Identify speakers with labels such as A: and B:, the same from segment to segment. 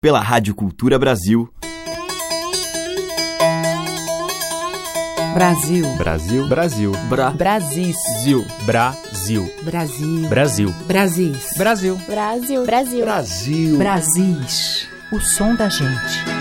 A: pela Rádio Cultura Brasil.
B: Brasil.
C: Brasil. Brasil.
B: Bra. Brasil.
C: Brasil.
B: Brasil.
C: Brasil.
B: Brasil.
C: Brasil.
D: Brasil. Brasil.
E: Brasil.
B: Brasis. O som da gente.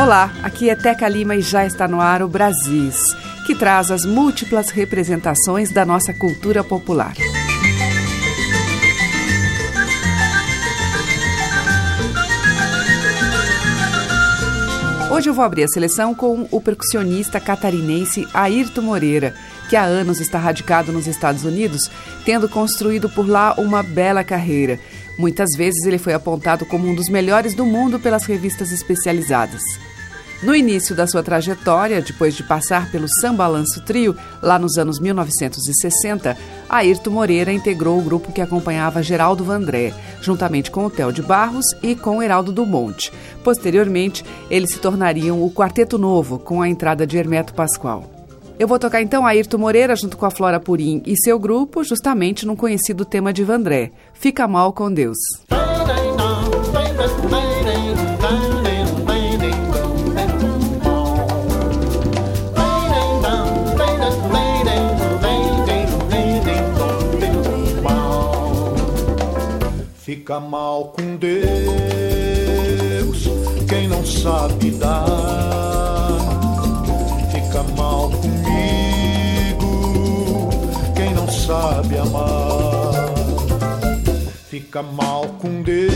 B: Olá, aqui é Teca Lima e já está no ar o Brasis, que traz as múltiplas representações da nossa cultura popular. Hoje eu vou abrir a seleção com o percussionista catarinense Ayrton Moreira, que há anos está radicado nos Estados Unidos, tendo construído por lá uma bela carreira. Muitas vezes ele foi apontado como um dos melhores do mundo pelas revistas especializadas. No início da sua trajetória, depois de passar pelo Sambalanço Trio, lá nos anos 1960, Ayrton Moreira integrou o grupo que acompanhava Geraldo Vandré, juntamente com o Theo de Barros e com Heraldo Dumont. Posteriormente, eles se tornariam o Quarteto Novo, com a entrada de Hermeto Pascoal. Eu vou tocar então Ayrton Moreira junto com a Flora Purim e seu grupo, justamente num conhecido tema de Vandré, Fica Mal com Deus.
F: Fica mal com Deus quem não sabe dar. Fica mal comigo quem não sabe amar. Fica mal com Deus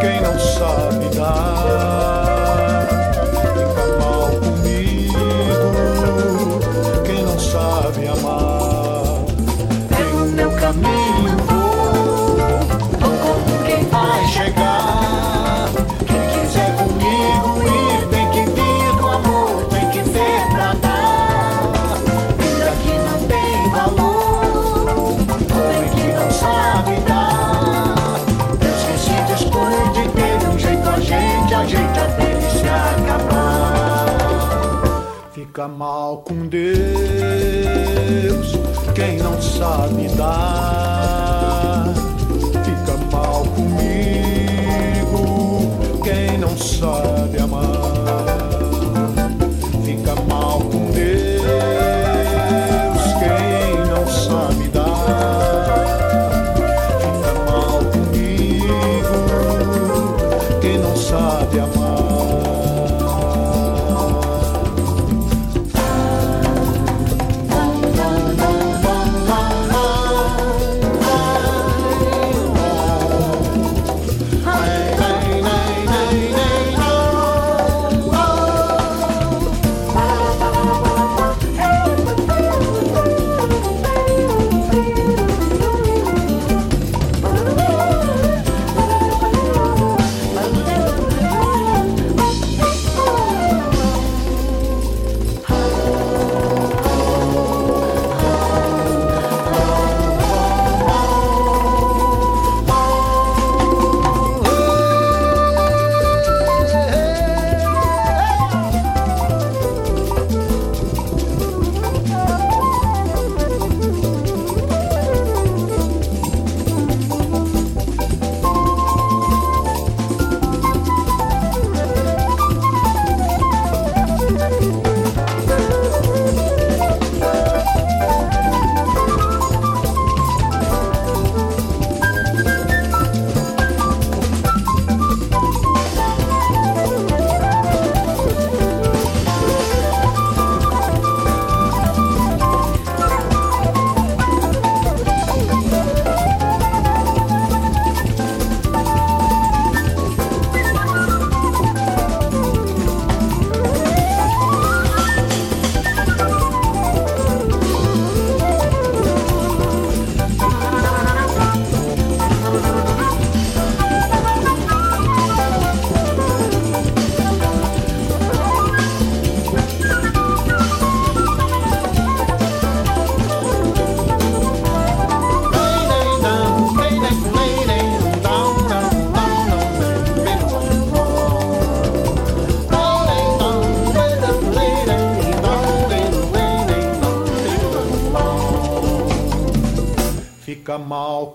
F: quem não sabe dar. Fica mal com Deus, quem não sabe dar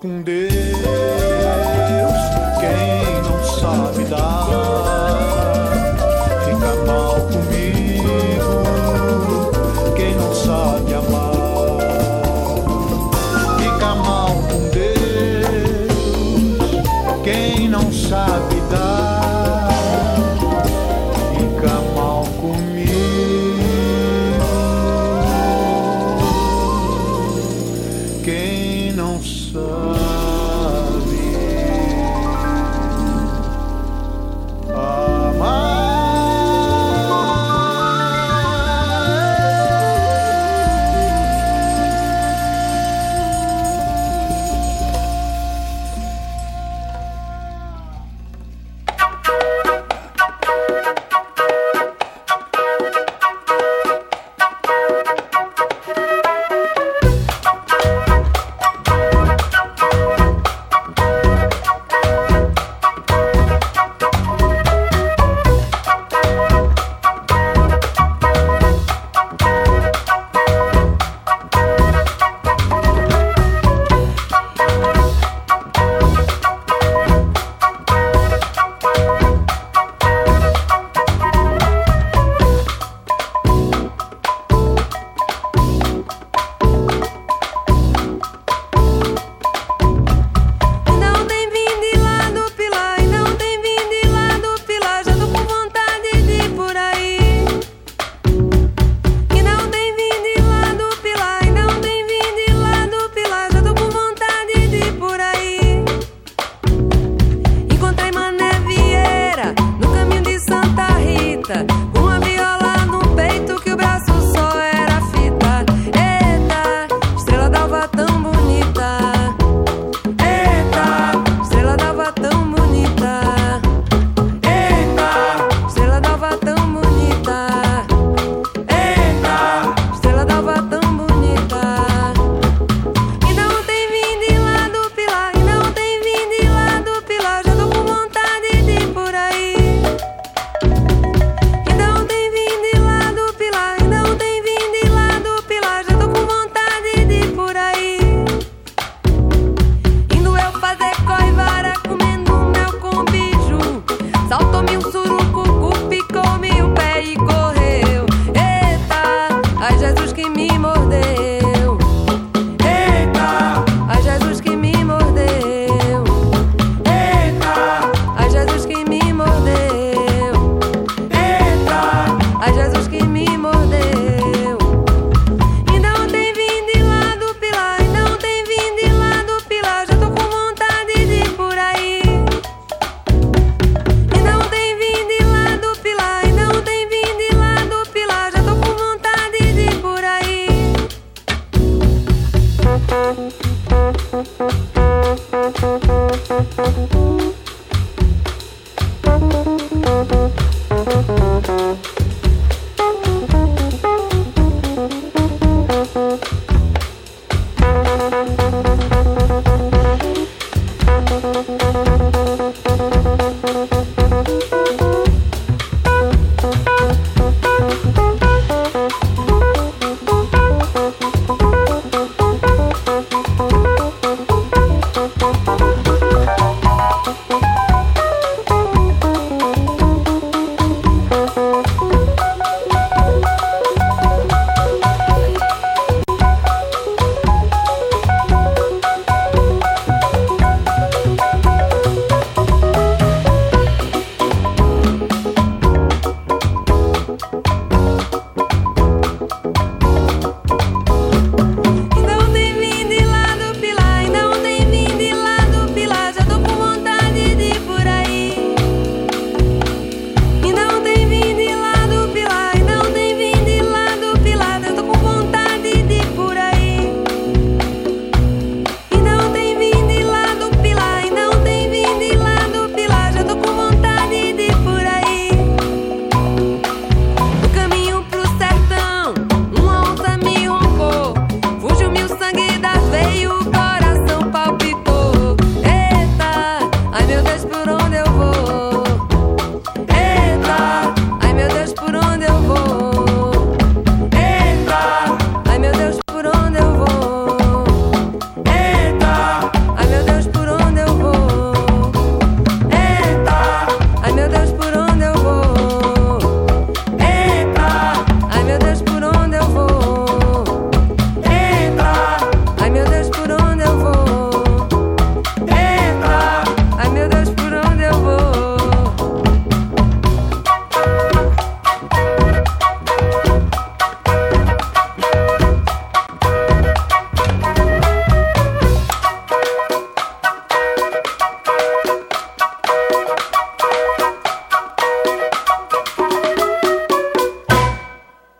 F: mal com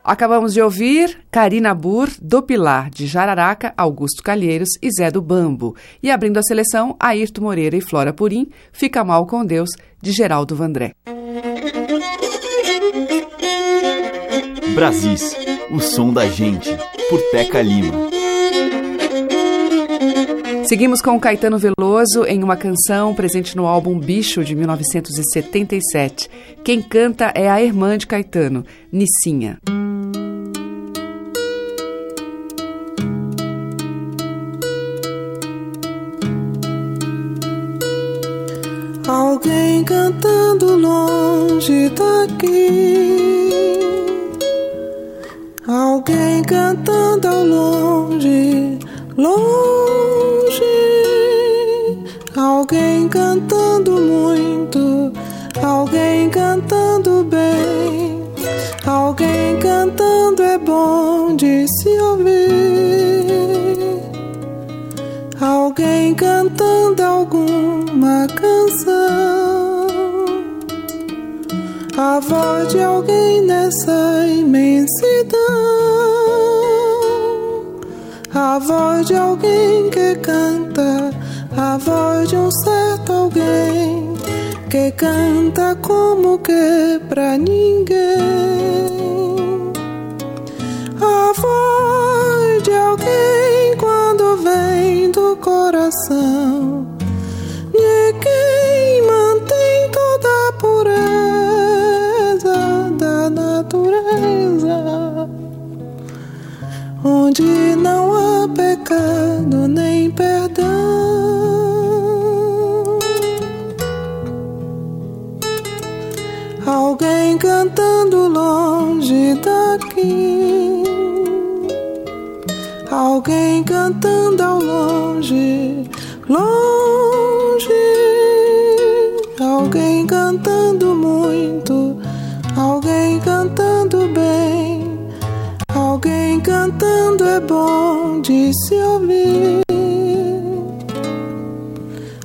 B: Acabamos de ouvir Karina Bur, do Pilar, de Jararaca, Augusto Calheiros e Zé do Bambo. E abrindo a seleção, Ayrton Moreira e Flora Purim, Fica Mal com Deus, de Geraldo Vandré.
A: Brasis, o som da gente, por Teca Lima.
B: Seguimos com Caetano Veloso em uma canção presente no álbum Bicho de 1977. Quem canta é a irmã de Caetano, Nissinha.
E: Alguém cantando longe daqui. Alguém cantando ao longe, longe. Cantando muito, alguém cantando bem. Alguém cantando é bom de se ouvir. Alguém cantando alguma canção. A voz de alguém nessa imensidão. A voz de alguém que canta. A voz de um certo alguém que canta como que pra ninguém. A voz de alguém quando vem do coração de quem mantém toda a pureza da natureza, onde não há pecado nem perdão. Cantando ao longe, longe. Alguém cantando muito, alguém cantando bem. Alguém cantando é bom de se ouvir.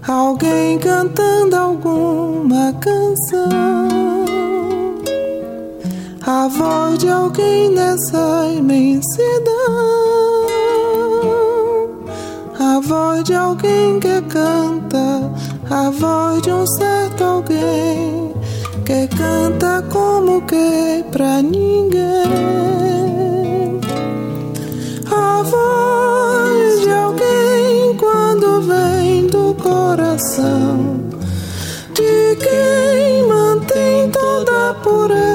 E: Alguém cantando alguma canção. A voz de alguém nessa imensidão. Voz de alguém que canta. A voz de um certo alguém que canta como que pra ninguém. A voz de alguém quando vem do coração de quem mantém toda a pureza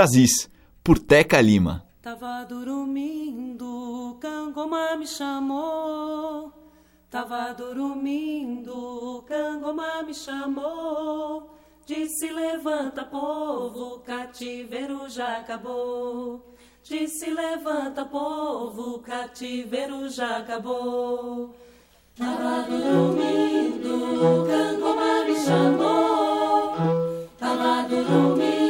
A: Brasis, por Teca Lima.
G: Tava dormindo, Cangoma me chamou. Tava dormindo, Cangoma me chamou. Disse: Levanta, povo, cativeiro já acabou. Disse: Levanta, povo, cativeiro já acabou. Tava dormindo, Cangoma me chamou. Tava dormindo,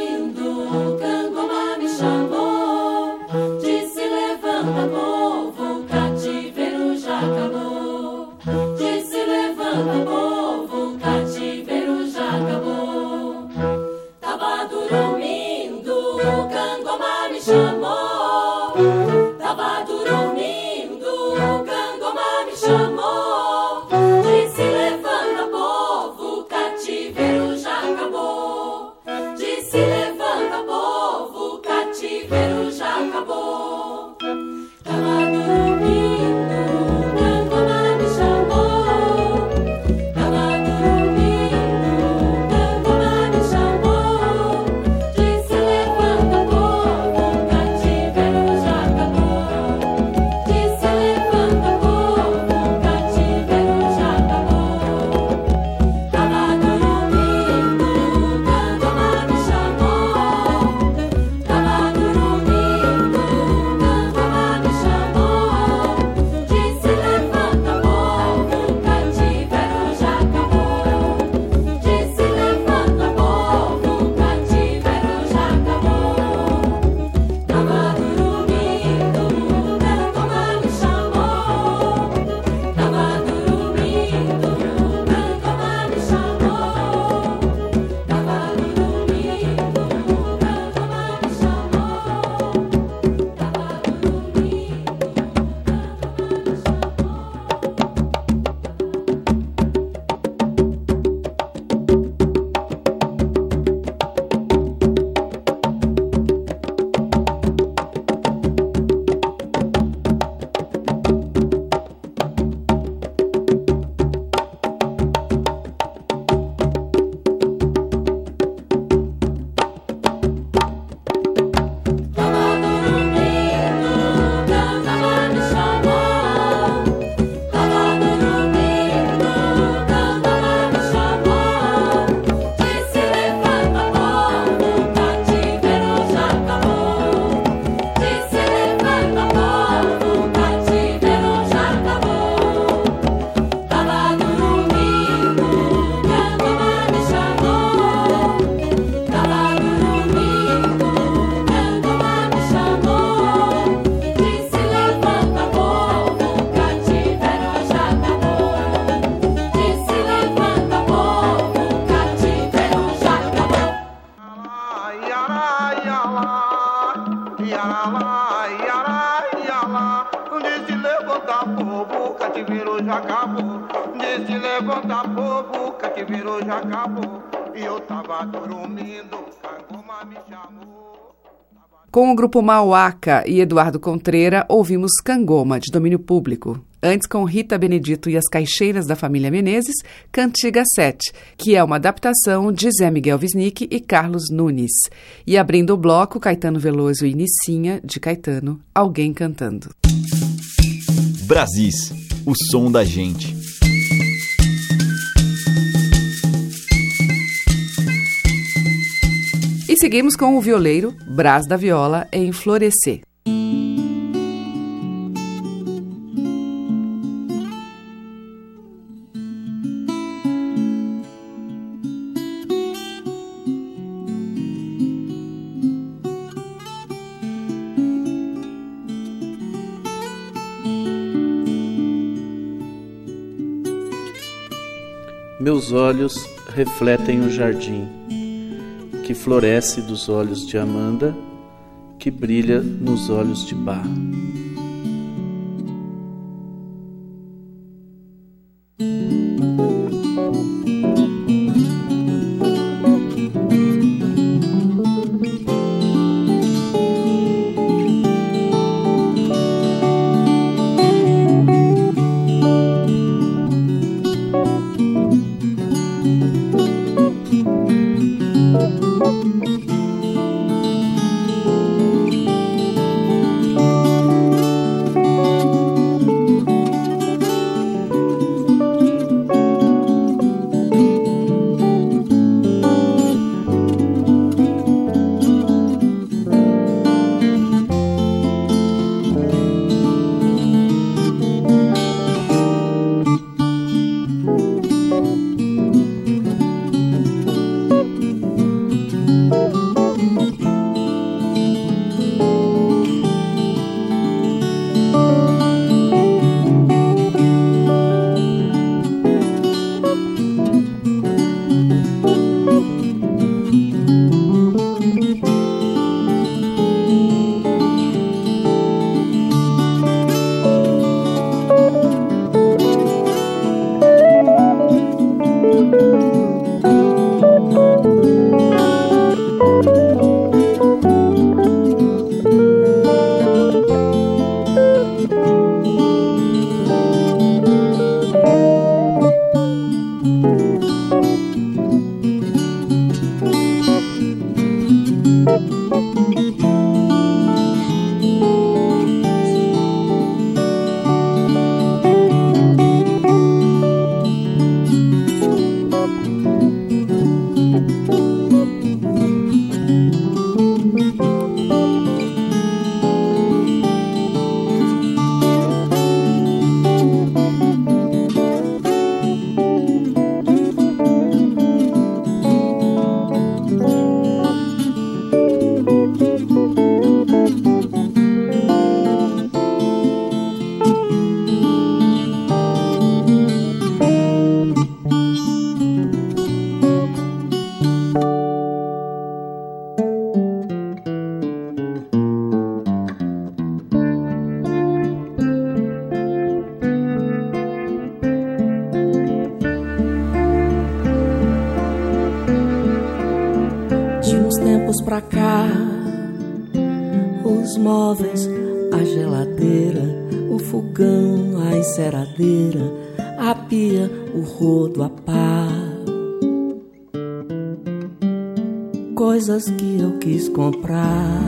G: já acabou. Levanta povo, cativeiro já acabou.
H: E eu tava dormindo, Cangoma me chamou.
B: Com o grupo Mauaca e Eduardo Contreira, ouvimos Cangoma, de domínio público. Antes, com Rita Benedito e as Caixeiras da Família Menezes, Cantiga 7, que é uma adaptação de Zé Miguel Wisnik e Carlos Nunes. E abrindo o bloco, Caetano Veloso e Nicinha, de Caetano, Alguém Cantando.
A: Brasis, o som da gente.
B: E seguimos com o violeiro Brás da Viola em Florescer.
I: Meus olhos refletem o jardim, que floresce dos olhos de Amanda, que brilha nos olhos de Bá.
J: Comprar.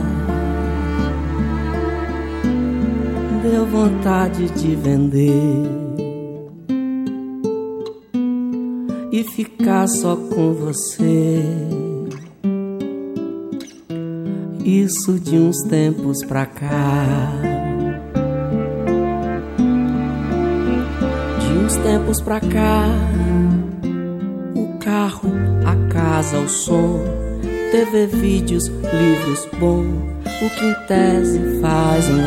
J: Deu vontade de vender. E ficar só com você. Isso de uns tempos pra cá. De uns tempos pra cá. O carro, a casa, o som. TV, vídeos, livros bom. O que em tese faz um.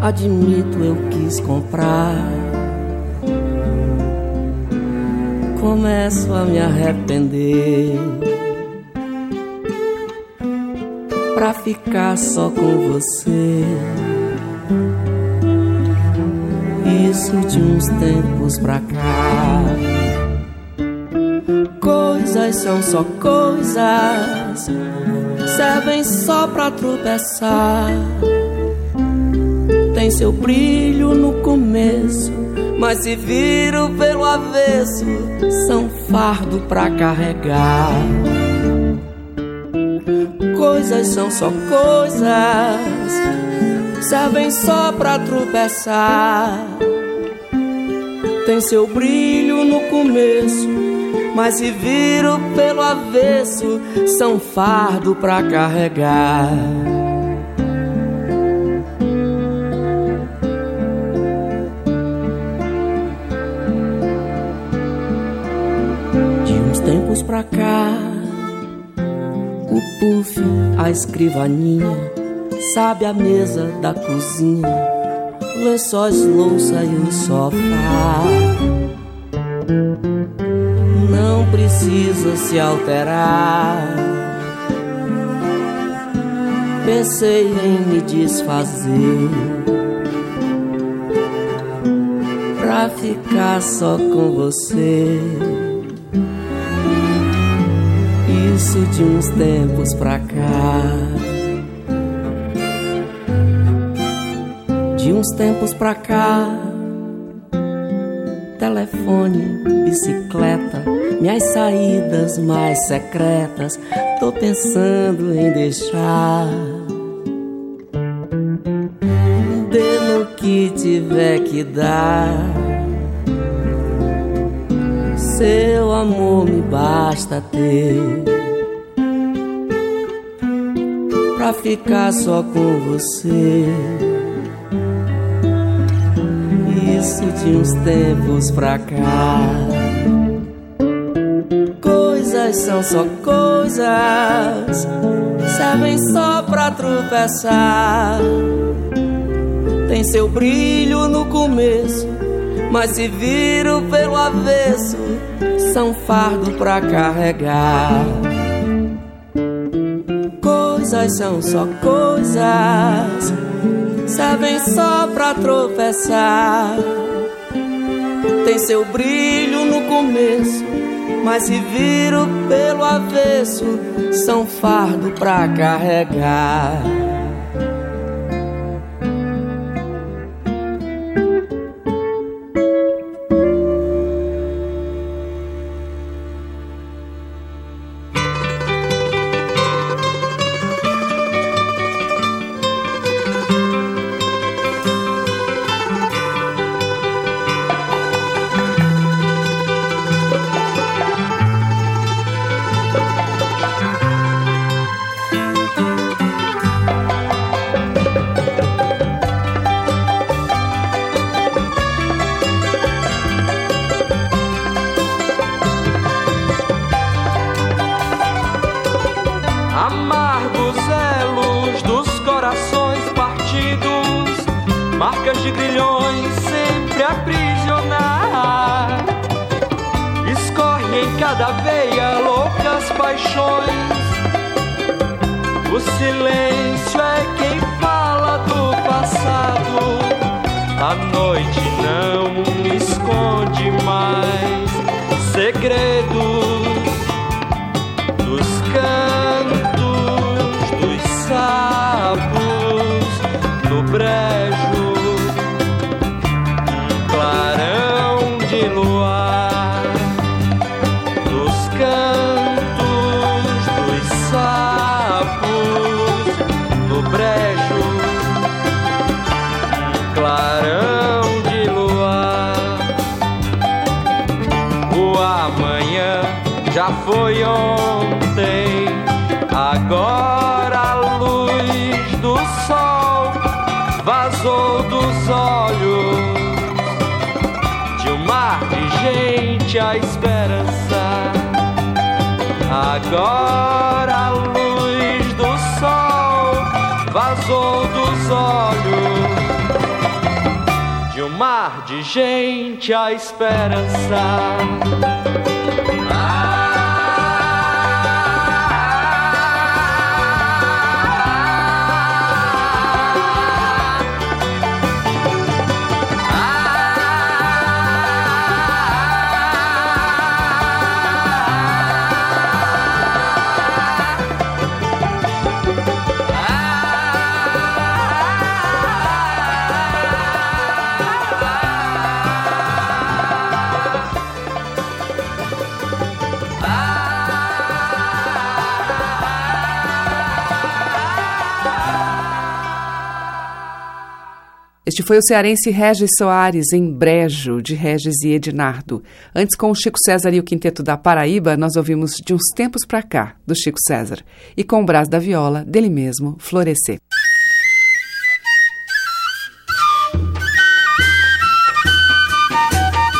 J: Admito, eu quis comprar. Começo a me arrepender. Pra ficar só com você. Isso de uns tempos pra cá. Coisas são só coisas, servem só pra tropeçar tem seu brilho no começo, mas se viram pelo avesso, são fardo pra carregar. Coisas são só coisas, servem só pra tropeçar. Tem seu brilho no começo, mas se viram pelo avesso, são fardo pra carregar. tempos pra cá. O puff, a escrivaninha, sabe a mesa da cozinha, lençóis, louça e o sofá. Não precisa se alterar. Pensei em me desfazer pra ficar só com você. isso de uns tempos pra cá. De uns tempos pra cá. Telefone, bicicleta, minhas saídas mais secretas. Tô pensando em deixar. Dê no que tiver que dar. Seu amor me basta ter pra ficar só com você. Isso de uns tempos pra cá. Coisas são só coisas, servem só pra tropeçar. Tem seu brilho no começo, mas se viram pelo avesso, são fardo pra carregar coisas são só coisas, servem só pra tropeçar. Tem seu brilho no começo, mas se viram pelo avesso, são fardo pra carregar.
K: A noite não esconde mais. Segredos gente a esperança.
B: Este foi o cearense Regis Soares, em Brejo, de Regis e Ednardo. Antes, com o Chico César e o Quinteto da Paraíba, nós ouvimos De uns Tempos pra Cá, do Chico César. E com o Brás da Viola, dele mesmo, Florescer.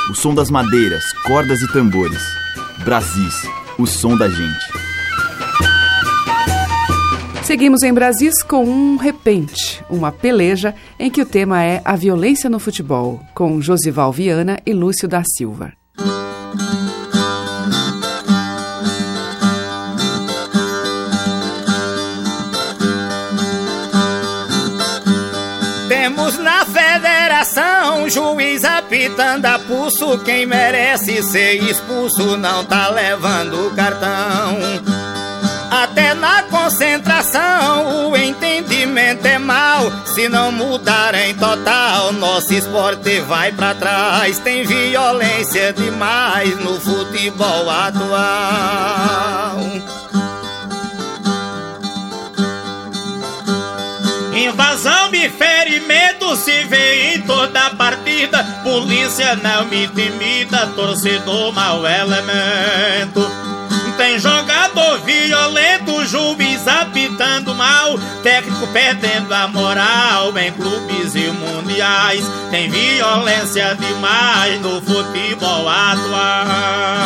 A: O som das madeiras, cordas e tambores. Brasis, o som da gente.
B: Seguimos em Brasis com um repente, uma peleja em que o tema é a violência no futebol, com Josival Viana e Lúcio da Silva.
L: Temos na federação juiz apitando a pulso. Quem merece ser expulso não tá levando cartão. Até na concentração o entendimento é mal. Se não mudar em total, nosso esporte vai pra trás. Tem violência demais no futebol atual. Invasão e ferimento se vê em toda partida. Polícia não me intimida, torcedor mau elemento. Tem jogador violento, juiz apitando mal, técnico perdendo a moral em clubes e mundiais. Tem violência demais no futebol atual.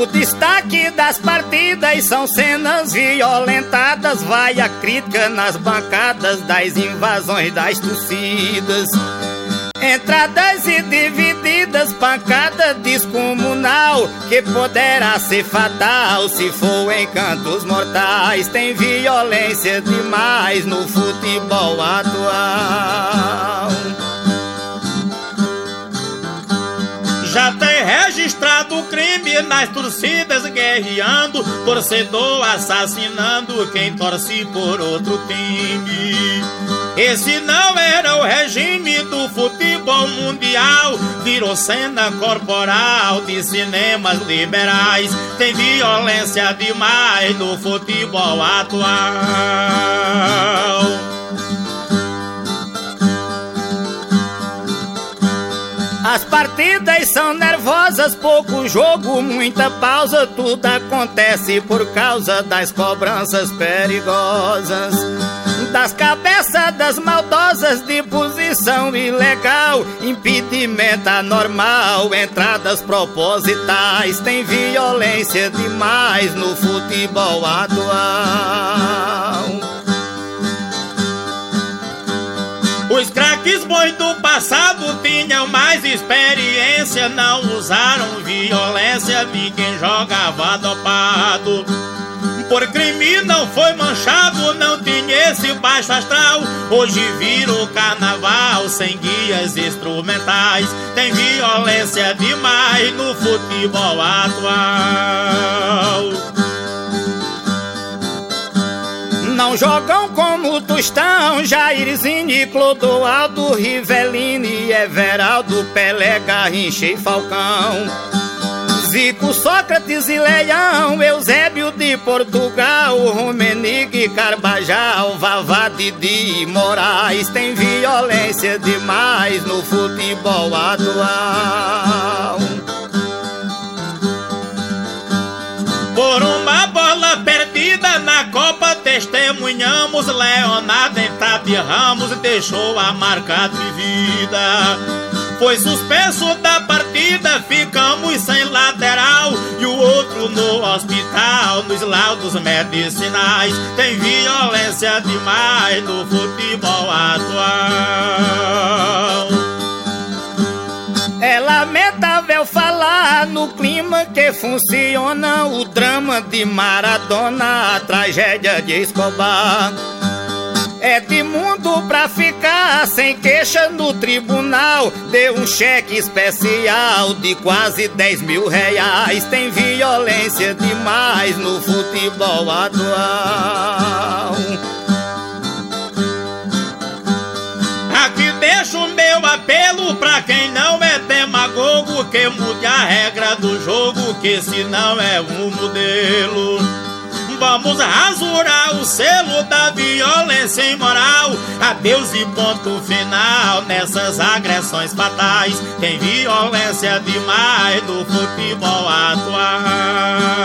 L: O destaque das partidas são cenas violentadas. Vai a crítica nas bancadas das invasões das torcidas. Entradas e divididas, pancada descomunal Que poderá ser fatal se for em cantos mortais Tem violência demais no futebol atual Já tem registrado o crime nas torcidas guerreando, torcedor assassinando quem torce por outro time. Esse não era o regime do futebol mundial, virou cena corporal de cinemas liberais. Tem violência demais no futebol atual. As partidas são nervosas, pouco jogo, muita pausa. Tudo acontece por causa das cobranças perigosas. Das cabeças das maldosas de posição ilegal, impedimento anormal, entradas propositais. Tem violência demais no futebol atual. Os craques bons do passado tinham mais experiência, não usaram violência, ninguém jogava dopado. Por crime não foi manchado, não tinha esse baixo astral. Hoje vira o carnaval sem guias instrumentais. Tem violência demais no futebol atual. Não jogam como Tostão, Jairzinho, Clodoaldo, Rivelino, Everaldo, Pelé, Garrincha e Falcão. Zico, Sócrates e Leão, Eusébio de Portugal, Rumenigue, Carbajal, Vavá, Didi, Moraes, tem violência demais no futebol atual.
M: Por uma bola perdida na Copa testemunhamos Leonardo em Tati Ramos deixou a marca de vida. Foi suspenso da partida, ficamos sem lateral e o outro no hospital. Nos laudos medicinais tem violência demais no futebol atual.
L: Lamentável falar no clima que funciona o drama de Maradona, a tragédia de Escobar. É de mundo pra ficar sem queixa no tribunal. Deu um cheque especial de quase 10 mil reais. Tem violência demais no futebol atual.
M: Aqui deixo meu apelo pra quem não é demagogo que mude a regra do jogo, que se não é um modelo. Vamos rasurar o selo da violência imoral. Adeus e ponto final nessas agressões fatais. Tem violência demais no futebol atual.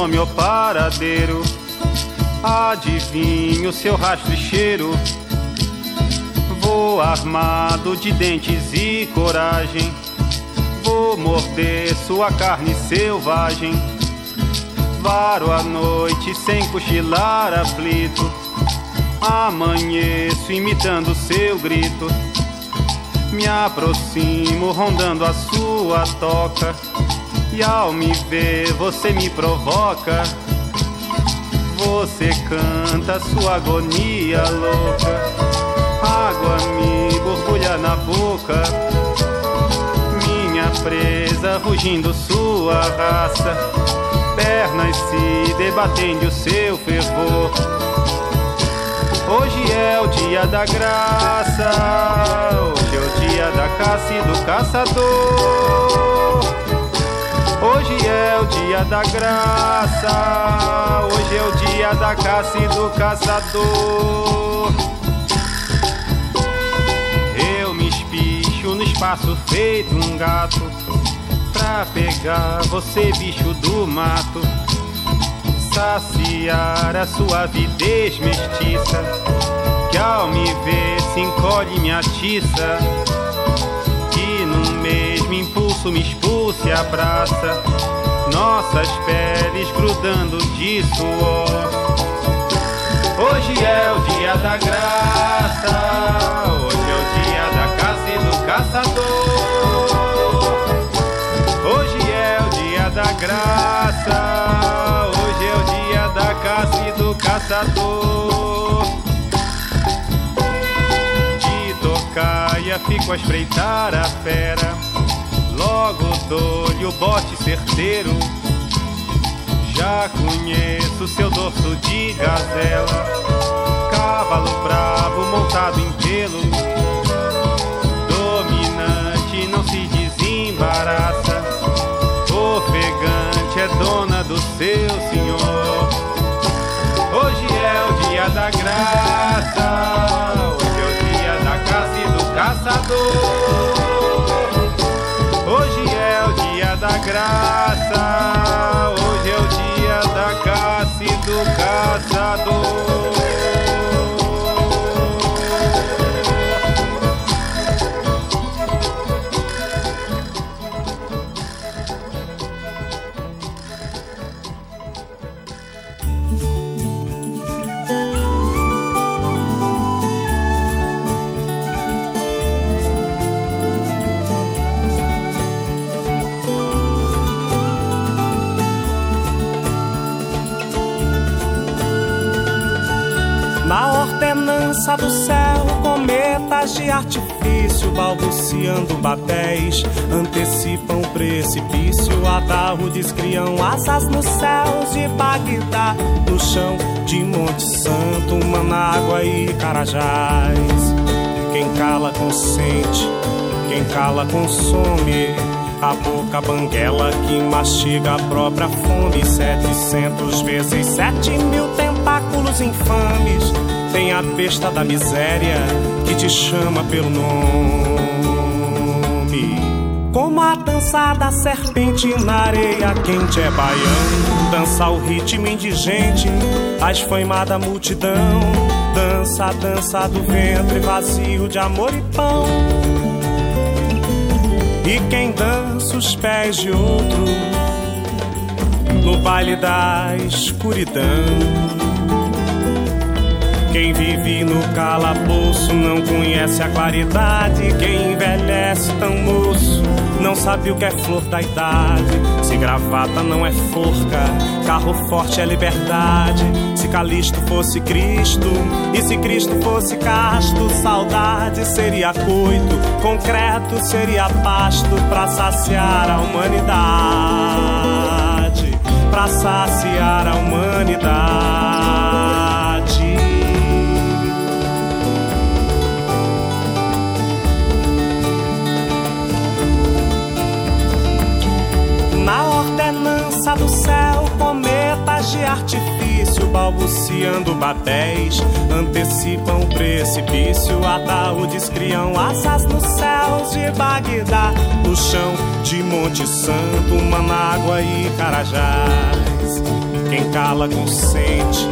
N: Nome ou paradeiro. Adivinho seu rastro e cheiro. Vou armado de dentes e coragem. Vou morder sua carne selvagem. Varo a noite sem cochilar aflito. Amanheço imitando seu grito. Me aproximo rondando a sua toca. E ao me ver você me provoca. Você canta sua agonia louca. Água me borbulha na boca. Minha presa rugindo sua raça. Pernas se debatendo o seu fervor. Hoje é o dia da graça. Hoje é o dia da caça e do caçador. Hoje é o dia da graça. Hoje é o dia da caça e do caçador. Eu me espicho no espaço feito um gato. Pra pegar você, bicho do mato. Saciar a sua avidez mestiça. Que ao me ver se encolhe. Que num mesmo impulso me expulsa e abraça. Nossas peles grudando de suor. Hoje é o dia da graça. Hoje é o dia da caça e do caçador. Hoje é o dia da graça. Hoje é o dia da caça e do caçador. De tocaia fico a espreitar a fera. Logo dou-lhe o bote certeiro. Já conheço seu dorso de gazela. Cavalo bravo montado em pelo. Dominante não se desembaraça. Ofegante é dona do seu senhor. Hoje é o dia da graça. Do do
O: céu, cometas de artifício, balbuciando babéis, antecipam precipício, adarrudes criam asas nos céus de Bagdá, no chão de Monte Santo, Manágua e Carajás. Quem cala consente, quem cala consome. A boca banguela que mastiga a própria fome. Setecentos vezes sete mil tentáculos infames. Tem a besta da miséria que te chama pelo nome. Como a dança da serpente na areia quente é baiano. Dança o ritmo indigente, a esfaimada multidão. Dança a dança do ventre vazio de amor e pão. E quem dança os pés de outro no baile da escuridão. Quem vive no calabouço não conhece a claridade. Quem envelhece tão moço não sabe o que é flor da idade. Se gravata não é forca, carro forte é liberdade. Se Calisto fosse Cristo e se Cristo fosse casto, saudade seria coito, concreto seria pasto pra saciar a humanidade. Pra saciar a humanidade. Ordenança do céu, cometas de artifício, balbuciando babéis, antecipam o precipício, ataúdes criam asas nos céus de Bagdá, no chão de Monte Santo, Manágua e Carajás. Quem cala consente,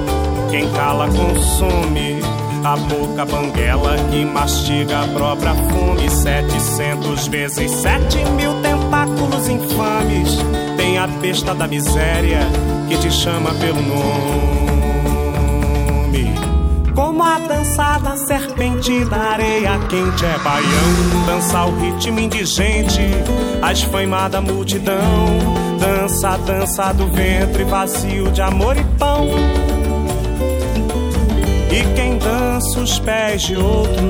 O: quem cala consome. A boca banguela que mastiga a própria fome. Setecentos vezes sete mil tentáculos infames. Tem a besta da miséria que te chama pelo nome. Como a dança da serpente da areia quente é baião. Dança o ritmo indigente, a esfaimada multidão. Dança dança do ventre vazio de amor e pão. E quem dança os pés de outro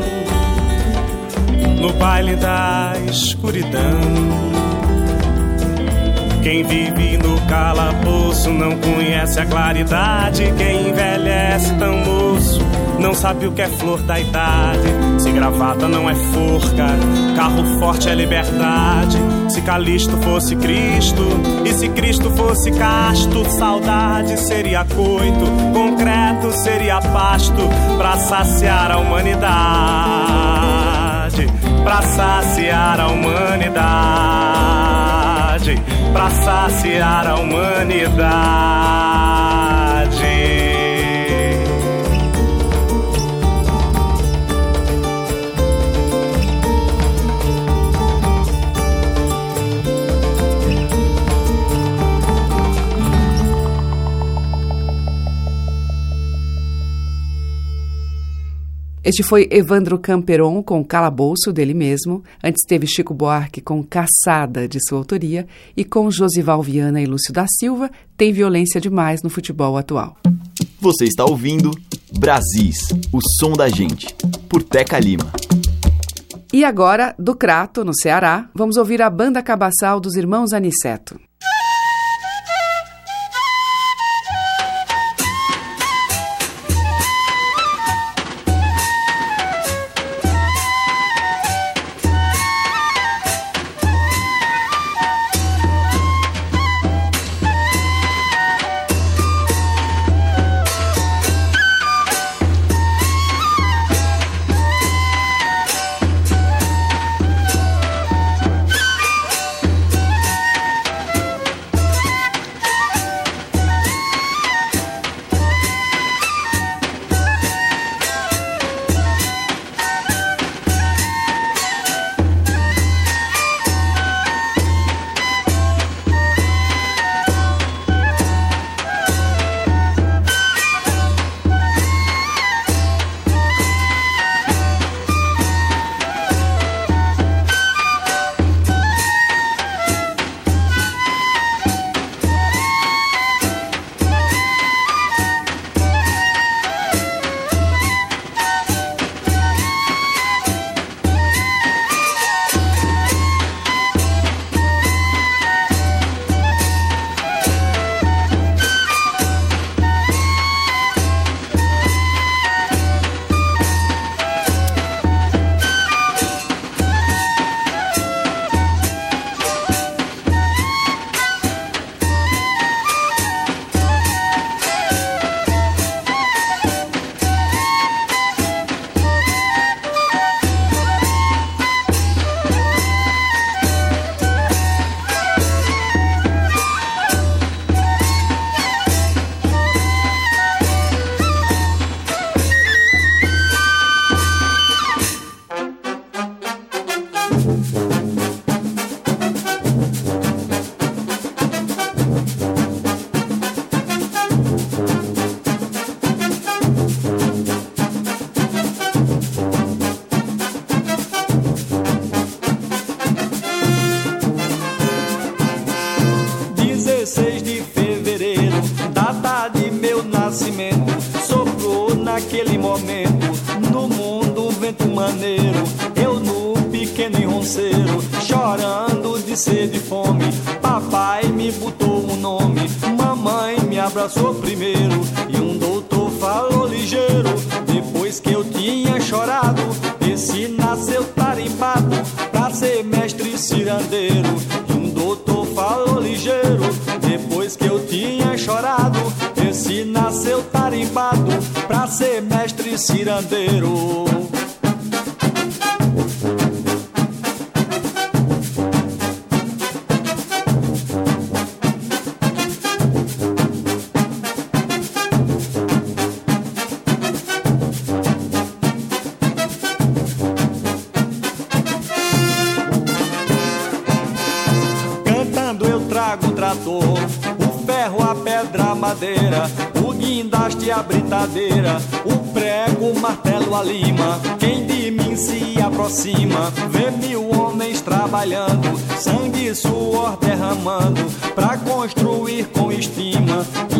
O: no baile da escuridão. Quem vive no calabouço não conhece a claridade. Quem envelhece tão moço não sabe o que é flor da idade. Se gravata não é forca, carro forte é liberdade. Se Calisto fosse Cristo e se Cristo fosse casto, saudade seria coito, concreto seria pasto pra saciar a humanidade. Pra saciar a humanidade. Pra saciar a humanidade.
B: Este foi Evandro Camperon com Calabouço, dele mesmo. Antes teve Chico Buarque com Caçada, de sua autoria. E com Josival Viana e Lúcio da Silva, Tem Violência Demais no Futebol Atual.
A: Você está ouvindo Brasis, o som da gente, por Teca Lima.
B: E agora, do Crato, no Ceará, vamos ouvir a banda cabaçal dos irmãos Aniceto.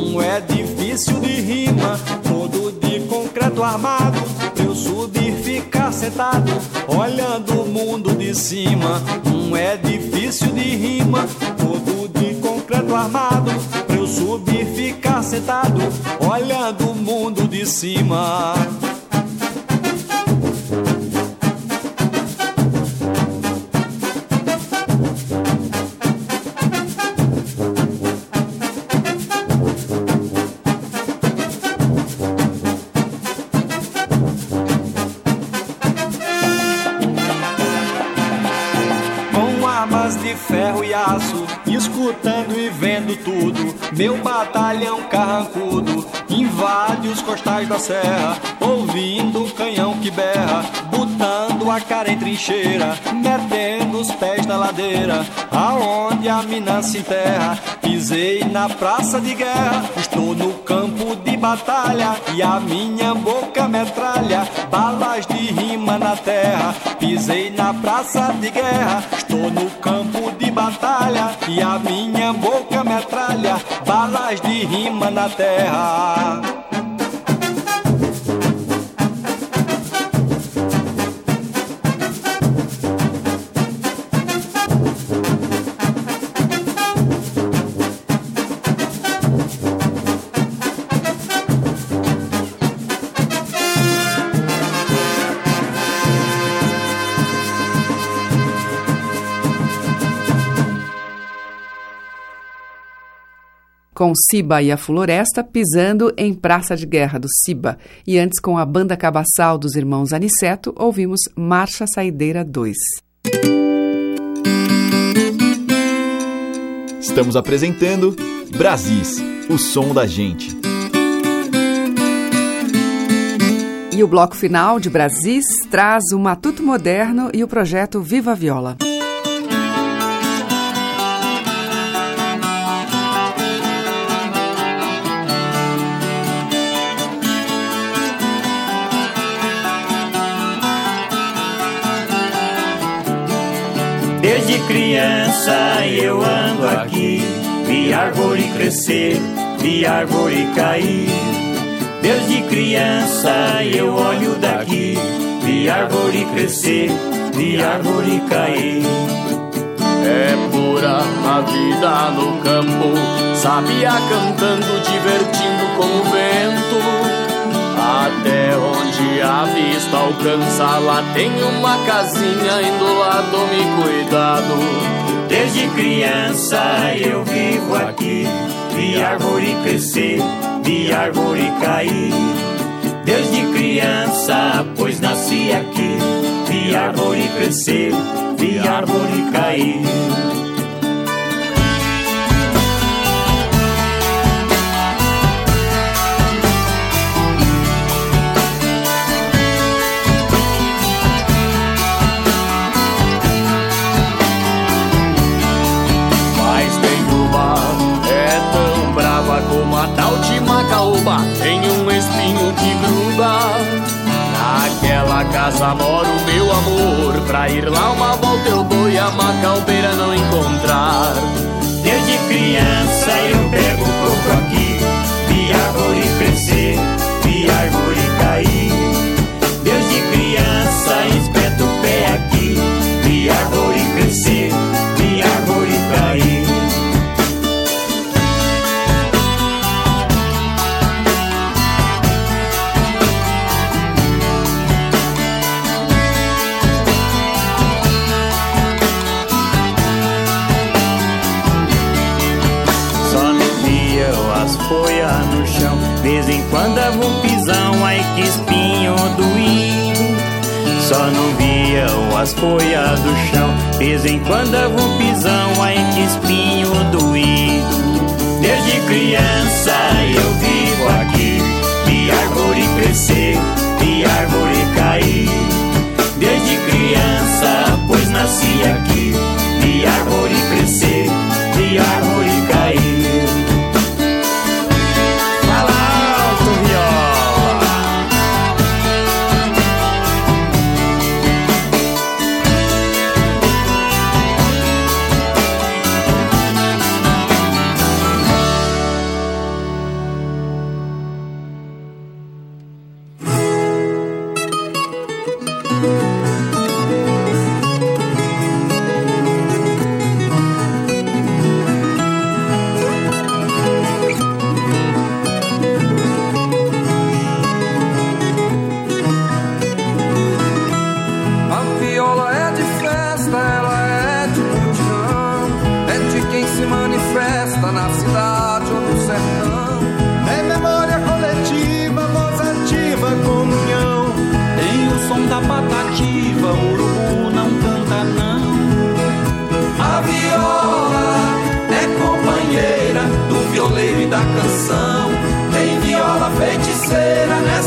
P: Um edifício de rima, todo de concreto armado. Eu subir, ficar sentado, olhando o mundo de cima. Um edifício de rima, todo de concreto armado. Eu subir, ficar sentado, olhando o mundo de cima. Costais da serra, ouvindo o canhão que berra, botando a cara em trincheira, metendo os pés na ladeira, aonde a mina se enterra. Pisei na praça de guerra, estou no campo de batalha e a minha boca metralha balas de rima na terra. Pisei na praça de guerra, estou no campo de batalha e a minha boca metralha balas de rima na terra.
B: Com Ciba e a Floresta pisando em Praça de Guerra do Ciba. E antes, com a banda cabaçal dos irmãos Aniceto, ouvimos Marcha Saideira 2.
A: Estamos apresentando Brasis, o som da gente.
B: E o bloco final de Brasis traz o Matuto Moderno e o projeto Viva Viola.
Q: Desde criança eu ando aqui, vi árvore crescer, vi árvore cair. Desde criança eu olho daqui, vi árvore crescer, vi árvore cair.
R: É pura a vida no campo, sabia cantando, divertindo com o vento. Até onde a vista alcança, lá tem uma casinha, indo lá tome cuidado.
Q: Desde criança eu vivo aqui, vi árvore crescer, vi árvore cair. Desde criança, pois nasci aqui, vi árvore crescer, vi árvore cair.
R: casa mora o meu amor Pra ir lá uma volta eu vou e a macalbeira não encontrar.
Q: Desde criança eu pego
S: as folhas do chão. vez em quando vou pisão aí que espinho doído.
Q: Desde criança eu vivo aqui, de árvore crescer, de árvore cair. Desde criança, pois nasci aqui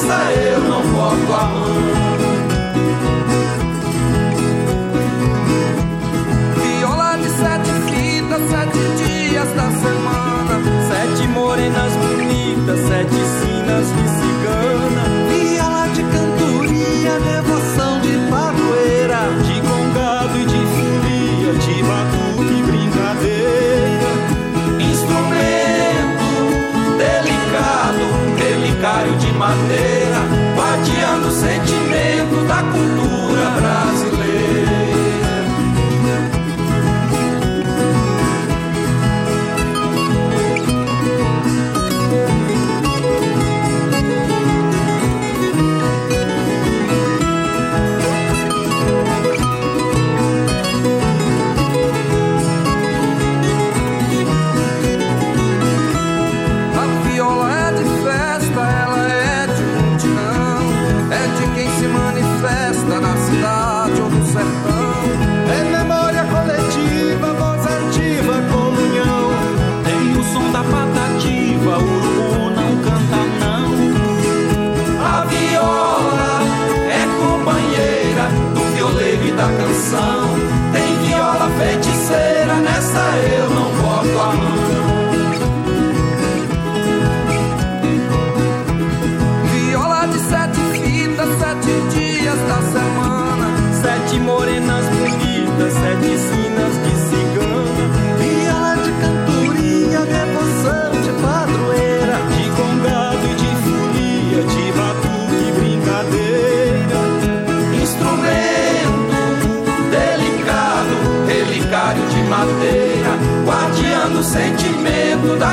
T: eu não volto a mão. cultura. mão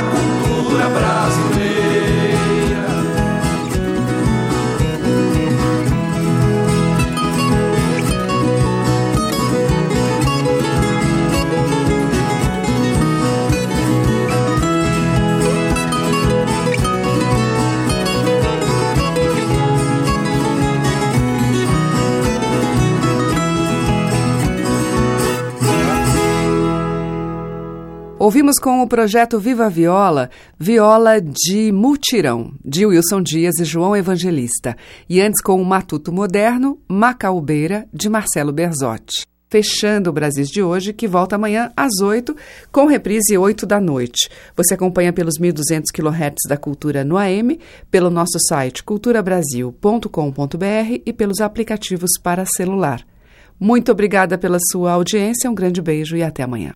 T: cultura brasileira.
B: Ouvimos com o projeto Viva Viola, Viola de Multirão, de Wilson Dias e João Evangelista. E antes com o Matuto Moderno, Macaubeira, de Marcelo Berzotti. Fechando o Brasil de hoje, que volta amanhã às 8, com reprise 8 da noite. Você acompanha pelos 1.200 kHz da Cultura no AM, pelo nosso site culturabrasil.com.br e pelos aplicativos para celular. Muito obrigada pela sua audiência, um grande beijo e até amanhã.